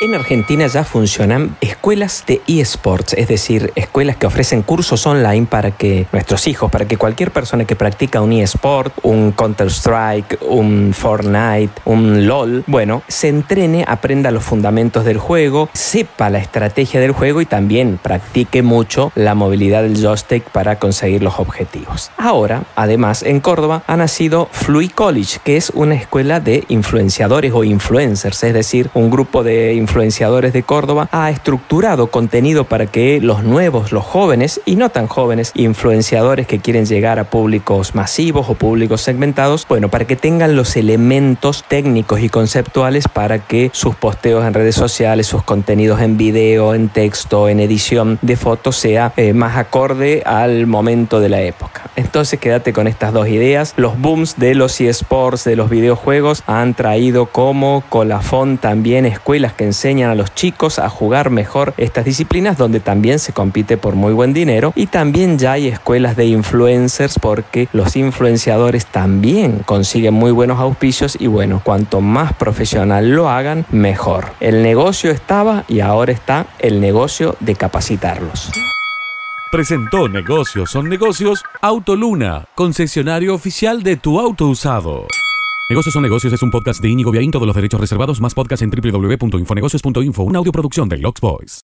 En Argentina ya funcionan escuelas de eSports, es decir, escuelas que ofrecen cursos online para que nuestros hijos, para que cualquier persona que practica un eSport, un Counter-Strike, un Fortnite, un LOL, bueno, se entrene, aprenda los fundamentos del juego, sepa la estrategia del juego y también practique mucho la movilidad del joystick para conseguir los objetivos. Ahora, además, en Córdoba ha nacido Flui College, que es una escuela de influenciadores o influencers, es decir, un grupo de influenciadores de Córdoba ha estructurado contenido para que los nuevos, los jóvenes y no tan jóvenes influenciadores que quieren llegar a públicos masivos o públicos segmentados, bueno, para que tengan los elementos técnicos y conceptuales para que sus posteos en redes sociales, sus contenidos en video, en texto, en edición de fotos sea eh, más acorde al momento de la época. Entonces quédate con estas dos ideas. Los booms de los eSports, de los videojuegos, han traído como colafón también escuelas que enseñan a los chicos a jugar mejor estas disciplinas donde también se compite por muy buen dinero y también ya hay escuelas de influencers porque los influenciadores también consiguen muy buenos auspicios y bueno, cuanto más profesional lo hagan, mejor. El negocio estaba y ahora está el negocio de capacitarlos. Presentó Negocios son negocios Autoluna, concesionario oficial de tu auto usado. Negocios son negocios es un podcast de Inigo Viaín, todos los derechos reservados, más podcast en www.infonegocios.info, una audioproducción de Lux Boys.